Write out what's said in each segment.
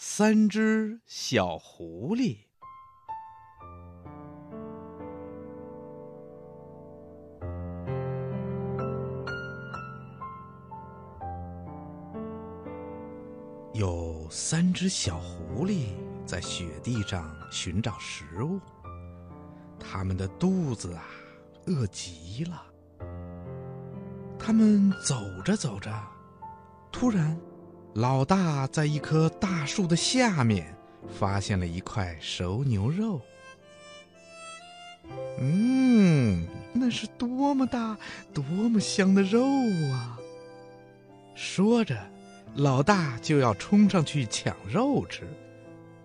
三只小狐狸。有三只小狐狸在雪地上寻找食物，它们的肚子啊，饿极了。他们走着走着，突然，老大在一棵大树的下面发现了一块熟牛肉。嗯，那是多么大、多么香的肉啊！说着，老大就要冲上去抢肉吃，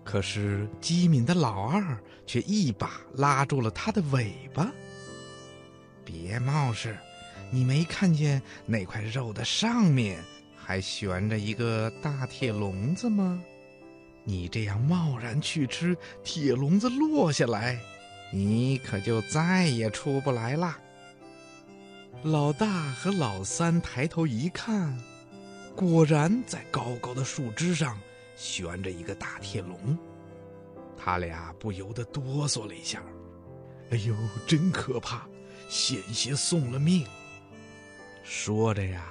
可是机敏的老二却一把拉住了他的尾巴。别冒失！你没看见那块肉的上面还悬着一个大铁笼子吗？你这样贸然去吃，铁笼子落下来，你可就再也出不来啦。老大和老三抬头一看，果然在高高的树枝上悬着一个大铁笼，他俩不由得哆嗦了一下。哎呦，真可怕，险些送了命。说着呀，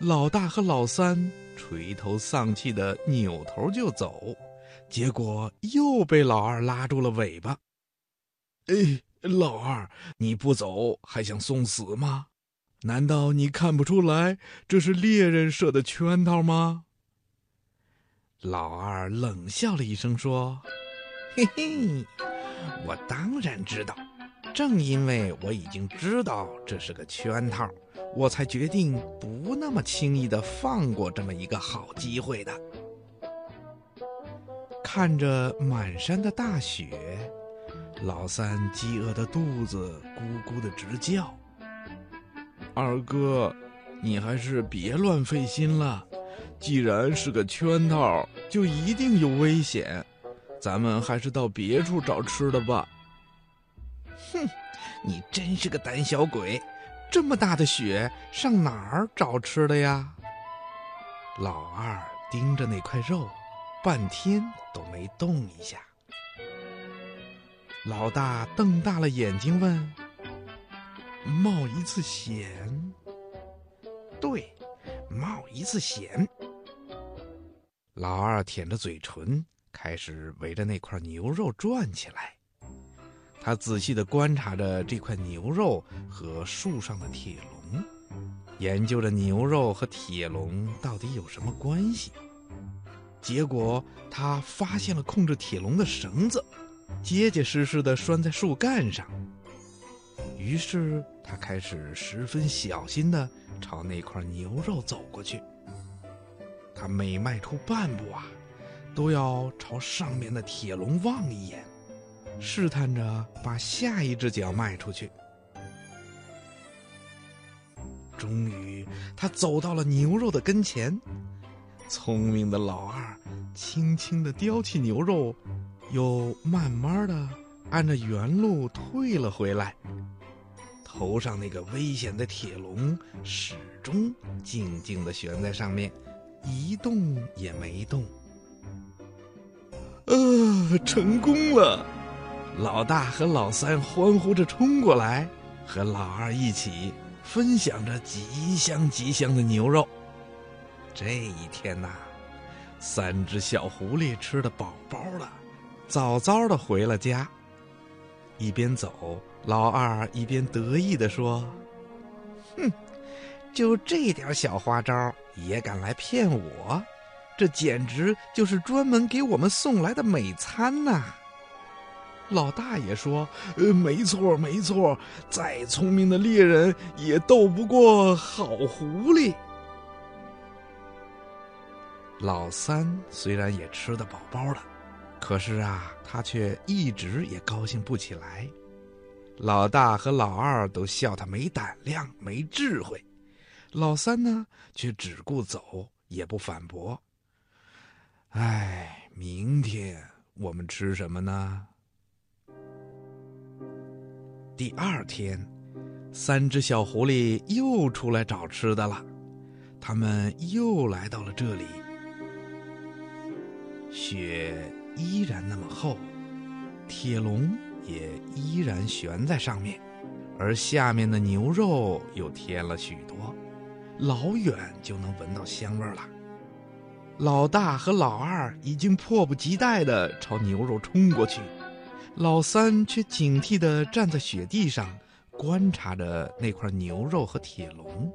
老大和老三垂头丧气的扭头就走，结果又被老二拉住了尾巴。哎，老二，你不走还想送死吗？难道你看不出来这是猎人设的圈套吗？老二冷笑了一声说：“嘿嘿，我当然知道，正因为我已经知道这是个圈套。”我才决定不那么轻易的放过这么一个好机会的。看着满山的大雪，老三饥饿的肚子咕咕的直叫。二哥，你还是别乱费心了。既然是个圈套，就一定有危险。咱们还是到别处找吃的吧。哼，你真是个胆小鬼！这么大的雪，上哪儿找吃的呀？老二盯着那块肉，半天都没动一下。老大瞪大了眼睛问：“冒一次险？”“对，冒一次险。”老二舔着嘴唇，开始围着那块牛肉转起来。他仔细地观察着这块牛肉和树上的铁笼，研究着牛肉和铁笼到底有什么关系。结果他发现了控制铁笼的绳子，结结实实地拴在树干上。于是他开始十分小心地朝那块牛肉走过去。他每迈出半步啊，都要朝上面的铁笼望一眼。试探着把下一只脚迈出去，终于他走到了牛肉的跟前。聪明的老二轻轻地叼起牛肉，又慢慢的按着原路退了回来。头上那个危险的铁笼始终静静地悬在上面，一动也没动。呃，成功了！老大和老三欢呼着冲过来，和老二一起分享着极香极香的牛肉。这一天呐，三只小狐狸吃的饱饱的，早早的回了家。一边走，老二一边得意地说：“哼，就这点小花招也敢来骗我，这简直就是专门给我们送来的美餐呐！”老大爷说：“呃，没错，没错，再聪明的猎人也斗不过好狐狸。”老三虽然也吃得饱饱的，可是啊，他却一直也高兴不起来。老大和老二都笑他没胆量、没智慧，老三呢，却只顾走，也不反驳。哎，明天我们吃什么呢？第二天，三只小狐狸又出来找吃的了。他们又来到了这里。雪依然那么厚，铁笼也依然悬在上面，而下面的牛肉又添了许多，老远就能闻到香味了。老大和老二已经迫不及待地朝牛肉冲过去，老三却警惕地站在雪地上，观察着那块牛肉和铁笼。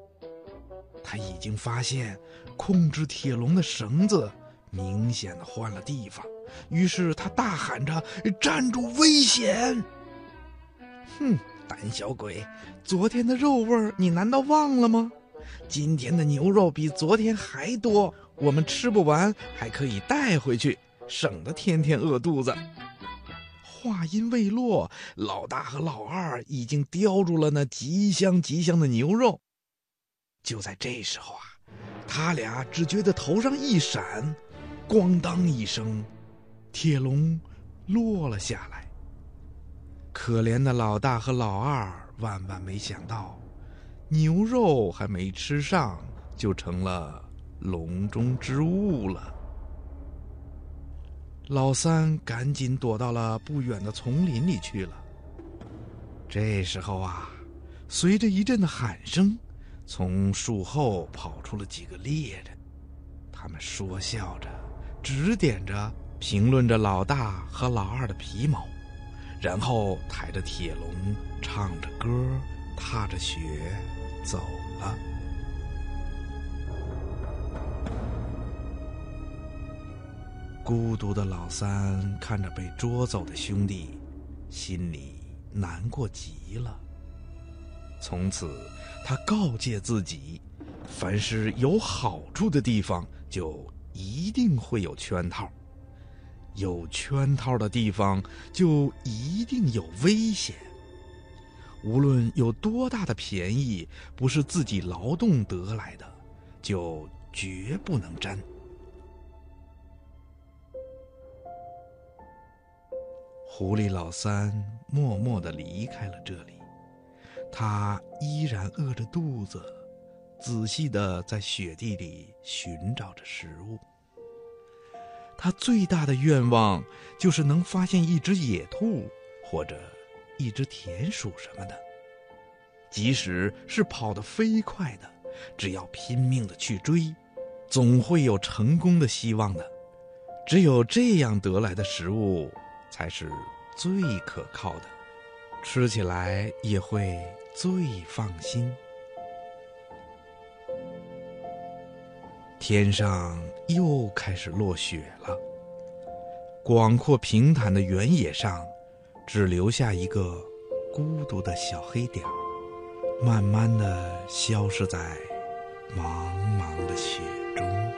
他已经发现，控制铁笼的绳子明显的换了地方，于是他大喊着：“站住！危险！”哼，胆小鬼，昨天的肉味儿你难道忘了吗？今天的牛肉比昨天还多，我们吃不完还可以带回去，省得天天饿肚子。话音未落，老大和老二已经叼住了那极香极香的牛肉。就在这时候啊，他俩只觉得头上一闪，咣当一声，铁笼落了下来。可怜的老大和老二万万没想到，牛肉还没吃上，就成了笼中之物了。老三赶紧躲到了不远的丛林里去了。这时候啊，随着一阵的喊声。从树后跑出了几个猎人，他们说笑着，指点着，评论着老大和老二的皮毛，然后抬着铁笼，唱着歌，踏着雪走了。孤独的老三看着被捉走的兄弟，心里难过极了。从此，他告诫自己：凡是有好处的地方，就一定会有圈套；有圈套的地方，就一定有危险。无论有多大的便宜，不是自己劳动得来的，就绝不能沾。狐狸老三默默地离开了这里。他依然饿着肚子，仔细地在雪地里寻找着食物。他最大的愿望就是能发现一只野兔，或者一只田鼠什么的。即使是跑得飞快的，只要拼命的去追，总会有成功的希望的。只有这样得来的食物，才是最可靠的，吃起来也会。最放心。天上又开始落雪了，广阔平坦的原野上，只留下一个孤独的小黑点儿，慢慢的消失在茫茫的雪中。